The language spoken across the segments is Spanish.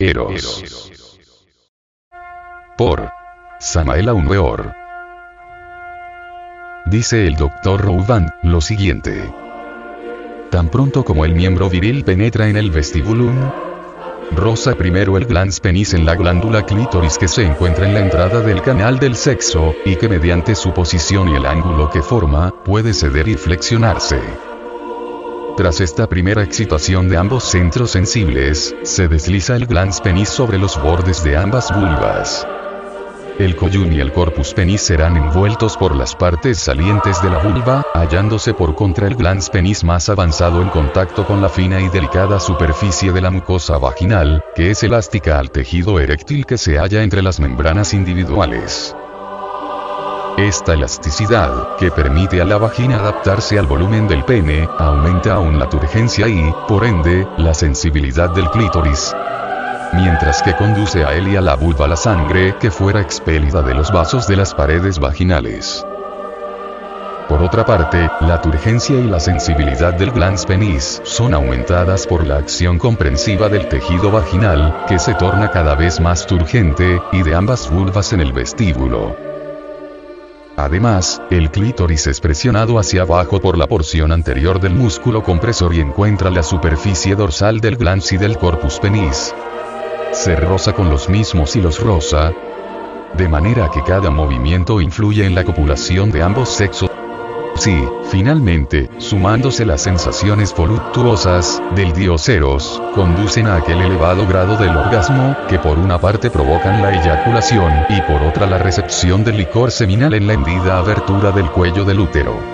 Eros. Por Samael Weor. Dice el Dr. Rouban, lo siguiente. Tan pronto como el miembro viril penetra en el vestibulum, rosa primero el glans penis en la glándula clítoris que se encuentra en la entrada del canal del sexo, y que mediante su posición y el ángulo que forma, puede ceder y flexionarse. Tras esta primera excitación de ambos centros sensibles, se desliza el glans penis sobre los bordes de ambas vulvas. El coyún y el corpus penis serán envueltos por las partes salientes de la vulva, hallándose por contra el glans penis más avanzado en contacto con la fina y delicada superficie de la mucosa vaginal, que es elástica al tejido eréctil que se halla entre las membranas individuales. Esta elasticidad, que permite a la vagina adaptarse al volumen del pene, aumenta aún la turgencia y, por ende, la sensibilidad del clítoris. Mientras que conduce a él y a la vulva la sangre que fuera expelida de los vasos de las paredes vaginales. Por otra parte, la turgencia y la sensibilidad del glans penis son aumentadas por la acción comprensiva del tejido vaginal, que se torna cada vez más turgente, y de ambas vulvas en el vestíbulo. Además, el clítoris es presionado hacia abajo por la porción anterior del músculo compresor y encuentra la superficie dorsal del glans y del corpus penis. Se roza con los mismos hilos rosa, de manera que cada movimiento influye en la copulación de ambos sexos. Sí, finalmente, sumándose las sensaciones voluptuosas del dioseros, conducen a aquel elevado grado del orgasmo, que por una parte provocan la eyaculación, y por otra la recepción del licor seminal en la hendida abertura del cuello del útero.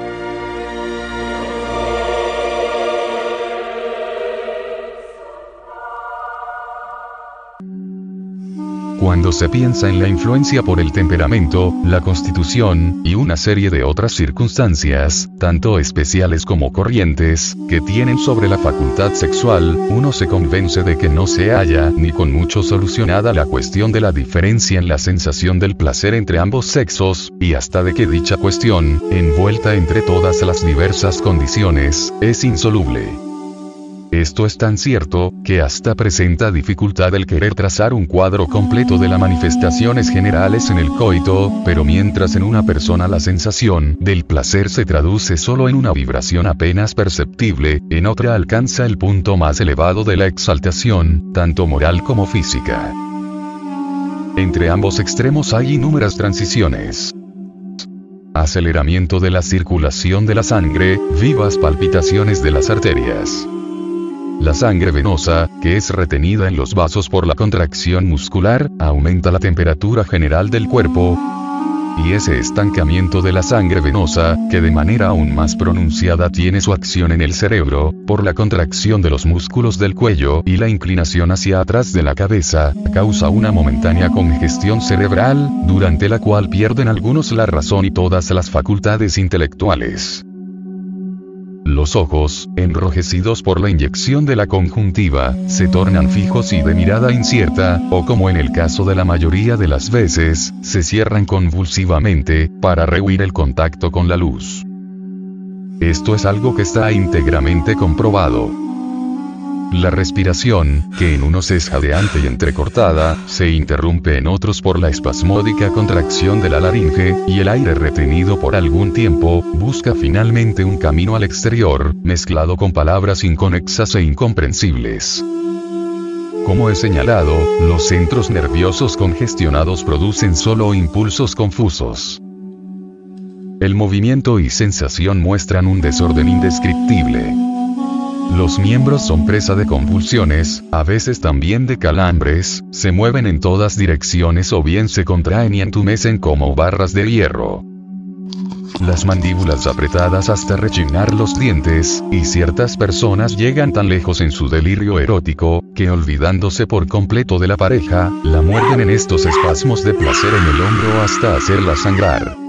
Cuando se piensa en la influencia por el temperamento, la constitución, y una serie de otras circunstancias, tanto especiales como corrientes, que tienen sobre la facultad sexual, uno se convence de que no se halla, ni con mucho solucionada la cuestión de la diferencia en la sensación del placer entre ambos sexos, y hasta de que dicha cuestión, envuelta entre todas las diversas condiciones, es insoluble. Esto es tan cierto, que hasta presenta dificultad el querer trazar un cuadro completo de las manifestaciones generales en el coito, pero mientras en una persona la sensación del placer se traduce solo en una vibración apenas perceptible, en otra alcanza el punto más elevado de la exaltación, tanto moral como física. Entre ambos extremos hay innúmeras transiciones aceleramiento de la circulación de la sangre, vivas palpitaciones de las arterias. La sangre venosa, que es retenida en los vasos por la contracción muscular, aumenta la temperatura general del cuerpo, y ese estancamiento de la sangre venosa, que de manera aún más pronunciada tiene su acción en el cerebro, por la contracción de los músculos del cuello y la inclinación hacia atrás de la cabeza, causa una momentánea congestión cerebral, durante la cual pierden algunos la razón y todas las facultades intelectuales. Los ojos, enrojecidos por la inyección de la conjuntiva, se tornan fijos y de mirada incierta, o como en el caso de la mayoría de las veces, se cierran convulsivamente, para rehuir el contacto con la luz. Esto es algo que está íntegramente comprobado. La respiración, que en unos es jadeante y entrecortada, se interrumpe en otros por la espasmódica contracción de la laringe, y el aire retenido por algún tiempo, busca finalmente un camino al exterior, mezclado con palabras inconexas e incomprensibles. Como he señalado, los centros nerviosos congestionados producen solo impulsos confusos. El movimiento y sensación muestran un desorden indescriptible. Los miembros son presa de convulsiones, a veces también de calambres, se mueven en todas direcciones o bien se contraen y entumecen como barras de hierro. Las mandíbulas apretadas hasta rechinar los dientes, y ciertas personas llegan tan lejos en su delirio erótico, que olvidándose por completo de la pareja, la muerden en estos espasmos de placer en el hombro hasta hacerla sangrar.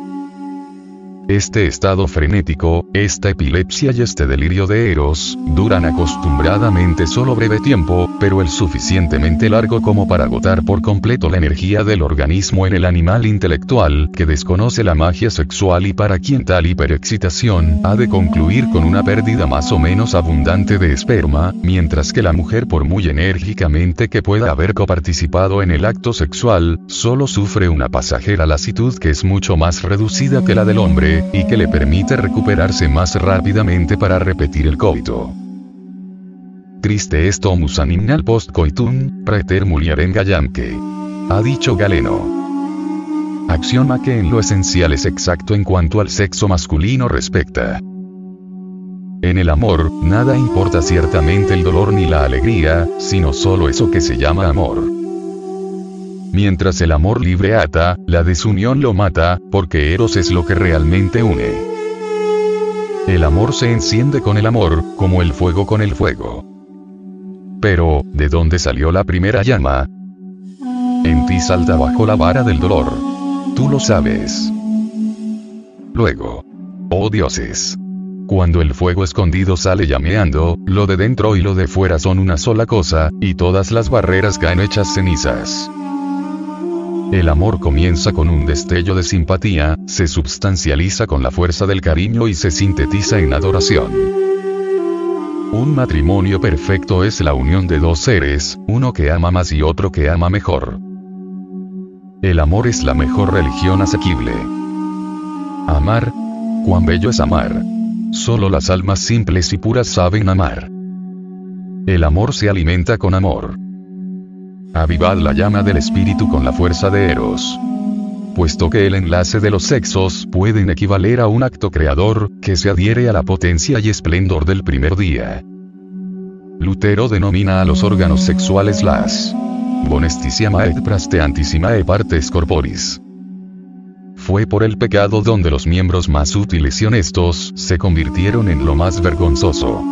Este estado frenético, esta epilepsia y este delirio de Eros, duran acostumbradamente solo breve tiempo, pero el suficientemente largo como para agotar por completo la energía del organismo en el animal intelectual, que desconoce la magia sexual y para quien tal hiperexcitación ha de concluir con una pérdida más o menos abundante de esperma, mientras que la mujer por muy enérgicamente que pueda haber coparticipado en el acto sexual, solo sufre una pasajera lasitud que es mucho más reducida que la del hombre, y que le permite recuperarse más rápidamente para repetir el coito. Triste est homus animal post coitum, praeter mulierem gallamque. Ha dicho Galeno. Axioma que en lo esencial es exacto en cuanto al sexo masculino respecta. En el amor, nada importa ciertamente el dolor ni la alegría, sino solo eso que se llama amor. Mientras el amor libre ata, la desunión lo mata, porque Eros es lo que realmente une. El amor se enciende con el amor, como el fuego con el fuego. Pero, ¿de dónde salió la primera llama? En ti salta bajo la vara del dolor. Tú lo sabes. Luego. Oh dioses. Cuando el fuego escondido sale llameando, lo de dentro y lo de fuera son una sola cosa, y todas las barreras caen hechas cenizas. El amor comienza con un destello de simpatía, se substancializa con la fuerza del cariño y se sintetiza en adoración. Un matrimonio perfecto es la unión de dos seres, uno que ama más y otro que ama mejor. El amor es la mejor religión asequible. Amar. Cuán bello es amar. Solo las almas simples y puras saben amar. El amor se alimenta con amor. Avivad la llama del espíritu con la fuerza de Eros. Puesto que el enlace de los sexos pueden equivaler a un acto creador, que se adhiere a la potencia y esplendor del primer día. Lutero denomina a los órganos sexuales las bonestissima et prasteantissima e partes corporis. Fue por el pecado donde los miembros más útiles y honestos se convirtieron en lo más vergonzoso.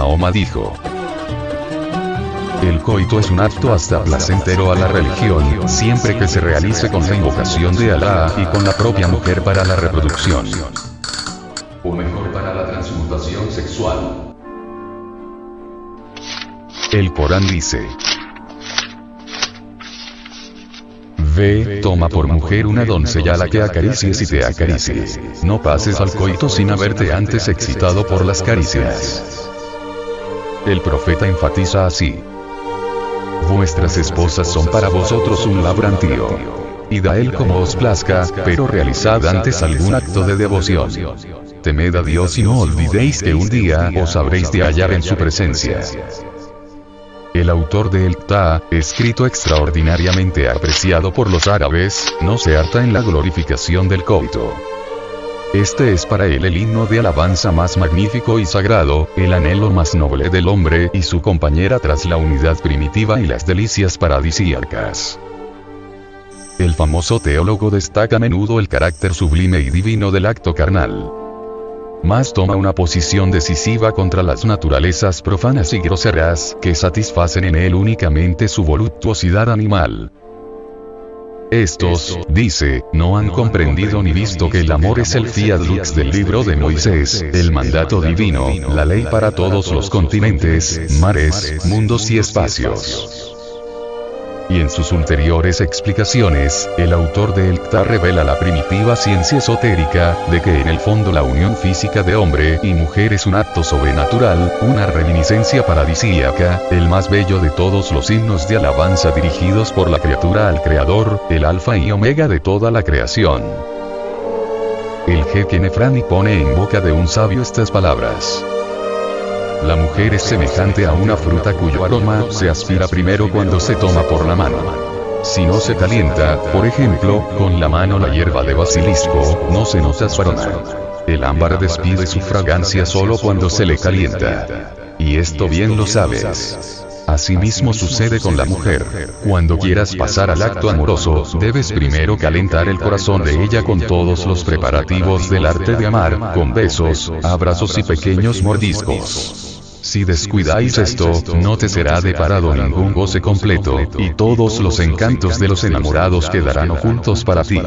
Mahoma dijo. El coito es un acto hasta placentero a la religión, siempre que se realice con la invocación de Alá y con la propia mujer para la reproducción. O mejor para la transmutación sexual. El Corán dice. Ve, toma por mujer una doncella a la que acaricies y te acaricie. No pases al coito sin haberte antes excitado por las caricias. El profeta enfatiza así. Vuestras esposas son para vosotros un labrantío. Y da él como os plazca, pero realizad antes algún acto de devoción. Temed a Dios y no olvidéis que un día os habréis de hallar en su presencia. El autor de El Ta, escrito extraordinariamente apreciado por los árabes, no se harta en la glorificación del coito. Este es para él el himno de alabanza más magnífico y sagrado, el anhelo más noble del hombre y su compañera tras la unidad primitiva y las delicias paradisíacas. El famoso teólogo destaca a menudo el carácter sublime y divino del acto carnal. Más toma una posición decisiva contra las naturalezas profanas y groseras que satisfacen en él únicamente su voluptuosidad animal. Estos, dice, no han comprendido ni visto que el amor es el fiat lux del libro de Moisés, el mandato divino, la ley para todos los continentes, mares, mundos y espacios y en sus ulteriores explicaciones, el autor de El revela la primitiva ciencia esotérica, de que en el fondo la unión física de hombre y mujer es un acto sobrenatural, una reminiscencia paradisíaca, el más bello de todos los himnos de alabanza dirigidos por la criatura al Creador, el alfa y omega de toda la creación. El jeque Nefrani pone en boca de un sabio estas palabras. La mujer es semejante a una fruta cuyo aroma se aspira primero cuando se toma por la mano. Si no se calienta, por ejemplo, con la mano la hierba de basilisco, no se nota su aroma. El ámbar despide su fragancia solo cuando se le calienta. Y esto bien lo sabes. Asimismo sucede con la mujer. Cuando quieras pasar al acto amoroso, debes primero calentar el corazón de ella con todos los preparativos del arte de amar, con besos, abrazos y pequeños mordiscos. Si descuidáis esto, no te será deparado ningún goce completo, y todos los encantos de los enamorados quedarán ocultos para ti.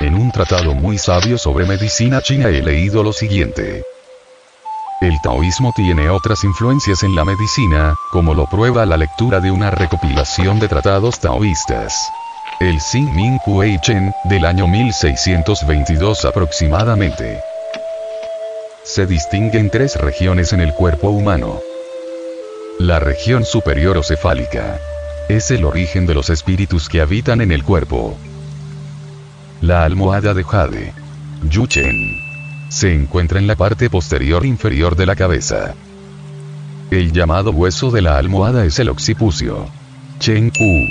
En un tratado muy sabio sobre medicina china he leído lo siguiente. El taoísmo tiene otras influencias en la medicina, como lo prueba la lectura de una recopilación de tratados taoístas. El Xin Ming Kuei Chen, del año 1622 aproximadamente. Se distinguen tres regiones en el cuerpo humano. La región superior o cefálica. Es el origen de los espíritus que habitan en el cuerpo. La almohada de jade. Yuchen. Se encuentra en la parte posterior inferior de la cabeza. El llamado hueso de la almohada es el occipucio. Chen Ku.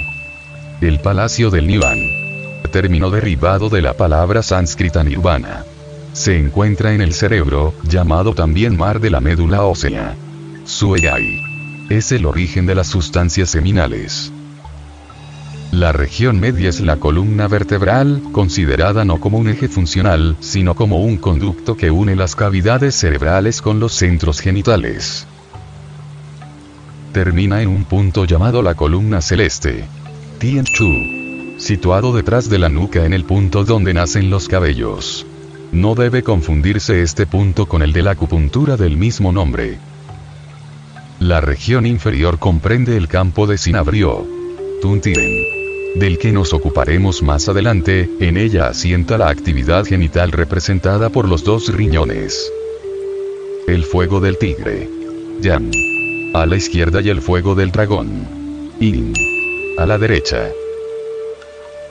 El palacio del Nivan. Término derivado de la palabra sánscrita nirvana. Se encuentra en el cerebro, llamado también mar de la médula ósea. Sueyai. Es el origen de las sustancias seminales. La región media es la columna vertebral, considerada no como un eje funcional, sino como un conducto que une las cavidades cerebrales con los centros genitales. Termina en un punto llamado la columna celeste. Tien Chu. Situado detrás de la nuca en el punto donde nacen los cabellos. No debe confundirse este punto con el de la acupuntura del mismo nombre. La región inferior comprende el campo de Sinabrio. Tuntiren del que nos ocuparemos más adelante, en ella asienta la actividad genital representada por los dos riñones. El fuego del tigre. Yan. A la izquierda y el fuego del dragón. Yin. A la derecha.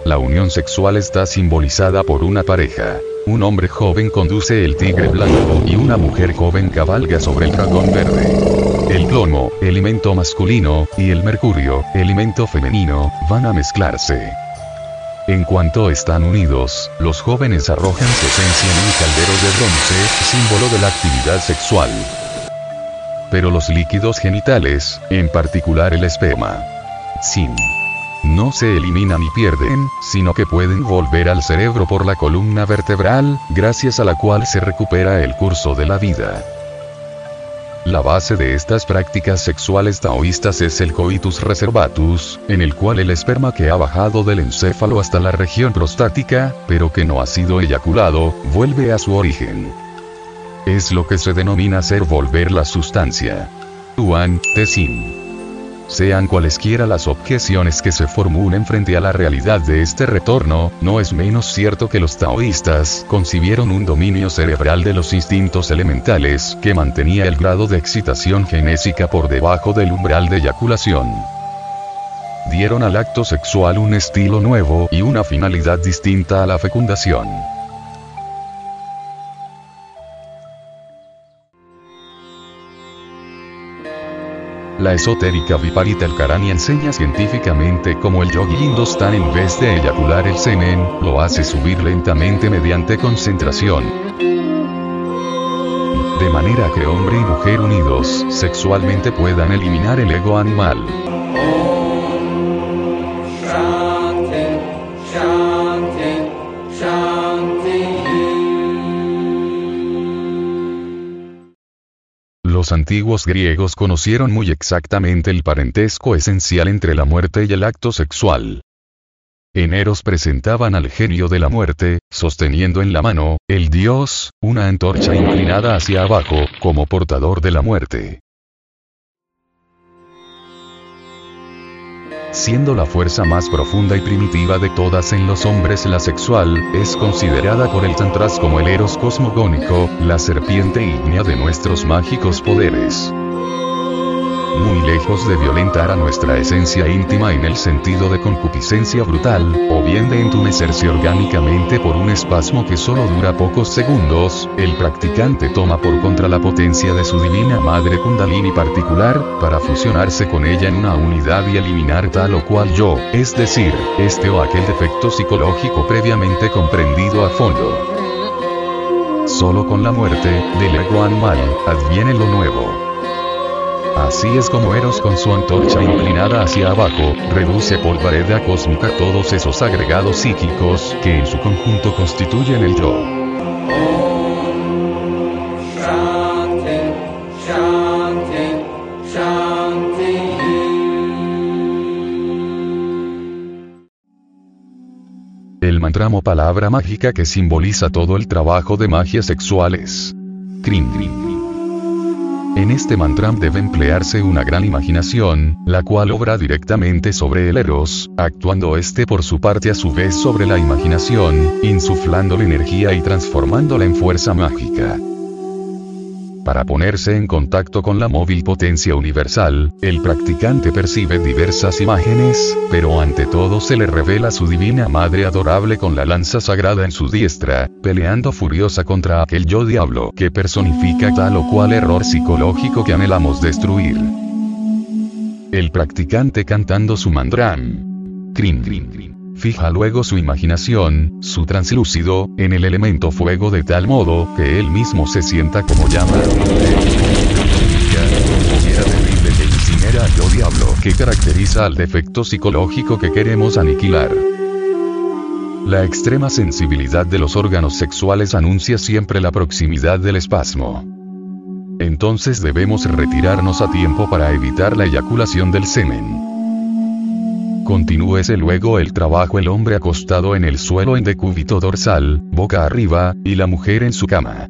La unión sexual está simbolizada por una pareja. Un hombre joven conduce el tigre blanco y una mujer joven cabalga sobre el dragón verde. El plomo, elemento masculino, y el mercurio, elemento femenino, van a mezclarse. En cuanto están unidos, los jóvenes arrojan su esencia en un caldero de bronce, símbolo de la actividad sexual. Pero los líquidos genitales, en particular el esperma, sin no se eliminan ni pierden, sino que pueden volver al cerebro por la columna vertebral, gracias a la cual se recupera el curso de la vida. La base de estas prácticas sexuales taoístas es el coitus reservatus, en el cual el esperma que ha bajado del encéfalo hasta la región prostática, pero que no ha sido eyaculado, vuelve a su origen. Es lo que se denomina ser volver la sustancia. Tuan, Tesin sean cualesquiera las objeciones que se formulen frente a la realidad de este retorno, no es menos cierto que los taoístas concibieron un dominio cerebral de los instintos elementales que mantenía el grado de excitación genésica por debajo del umbral de eyaculación. Dieron al acto sexual un estilo nuevo y una finalidad distinta a la fecundación. La esotérica Viparita el Karani enseña científicamente cómo el yogi Hindustan en vez de eyacular el semen, lo hace subir lentamente mediante concentración. De manera que hombre y mujer unidos sexualmente puedan eliminar el ego animal. Los antiguos griegos conocieron muy exactamente el parentesco esencial entre la muerte y el acto sexual. En Eros presentaban al genio de la muerte, sosteniendo en la mano, el dios, una antorcha inclinada hacia abajo, como portador de la muerte. Siendo la fuerza más profunda y primitiva de todas en los hombres la sexual, es considerada por el Tantras como el Eros cosmogónico, la serpiente ígnea de nuestros mágicos poderes muy lejos de violentar a nuestra esencia íntima en el sentido de concupiscencia brutal, o bien de entumecerse orgánicamente por un espasmo que solo dura pocos segundos, el practicante toma por contra la potencia de su divina madre kundalini particular, para fusionarse con ella en una unidad y eliminar tal o cual yo, es decir, este o aquel defecto psicológico previamente comprendido a fondo. Solo con la muerte, del ego animal, adviene lo nuevo. Así es como Eros con su antorcha inclinada hacia abajo, reduce por vareda cósmica todos esos agregados psíquicos que en su conjunto constituyen el yo. El mantramo palabra mágica que simboliza todo el trabajo de magia sexual es. Kring en este mantra debe emplearse una gran imaginación, la cual obra directamente sobre el eros, actuando este por su parte a su vez sobre la imaginación, insuflándole energía y transformándola en fuerza mágica. Para ponerse en contacto con la móvil potencia universal, el practicante percibe diversas imágenes, pero ante todo se le revela su divina madre adorable con la lanza sagrada en su diestra, peleando furiosa contra aquel yo diablo que personifica tal o cual error psicológico que anhelamos destruir. El practicante cantando su mandram. Krim, krim, Fija luego su imaginación, su translúcido, en el elemento fuego de tal modo que él mismo se sienta como llama. yo diablo que caracteriza al defecto psicológico que queremos aniquilar. La extrema sensibilidad de los órganos sexuales anuncia siempre la proximidad del espasmo. Entonces debemos retirarnos a tiempo para evitar la eyaculación del semen. Continúese luego el trabajo el hombre acostado en el suelo en decúbito dorsal, boca arriba, y la mujer en su cama.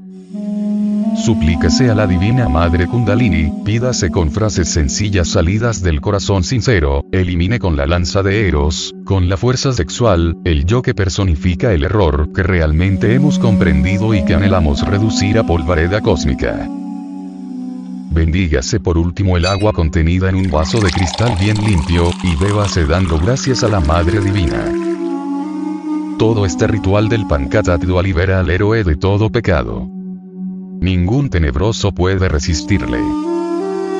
Suplíquese a la Divina Madre Kundalini, pídase con frases sencillas salidas del corazón sincero, elimine con la lanza de Eros, con la fuerza sexual, el yo que personifica el error que realmente hemos comprendido y que anhelamos reducir a polvareda cósmica. Bendígase por último el agua contenida en un vaso de cristal bien limpio, y bébase dando gracias a la Madre Divina. Todo este ritual del Pancatattua libera al héroe de todo pecado. Ningún tenebroso puede resistirle.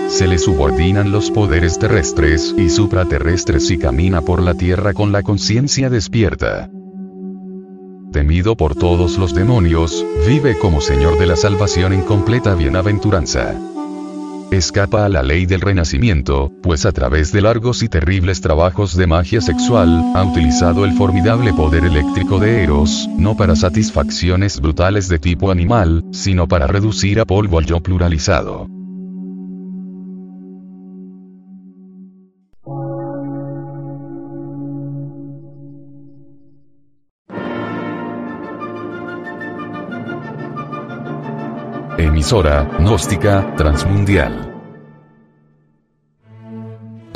Se le subordinan los poderes terrestres y supraterrestres y camina por la tierra con la conciencia despierta. Temido por todos los demonios, vive como Señor de la salvación en completa bienaventuranza escapa a la ley del renacimiento, pues a través de largos y terribles trabajos de magia sexual, ha utilizado el formidable poder eléctrico de Eros, no para satisfacciones brutales de tipo animal, sino para reducir a polvo al yo pluralizado. Emisora, gnóstica, transmundial.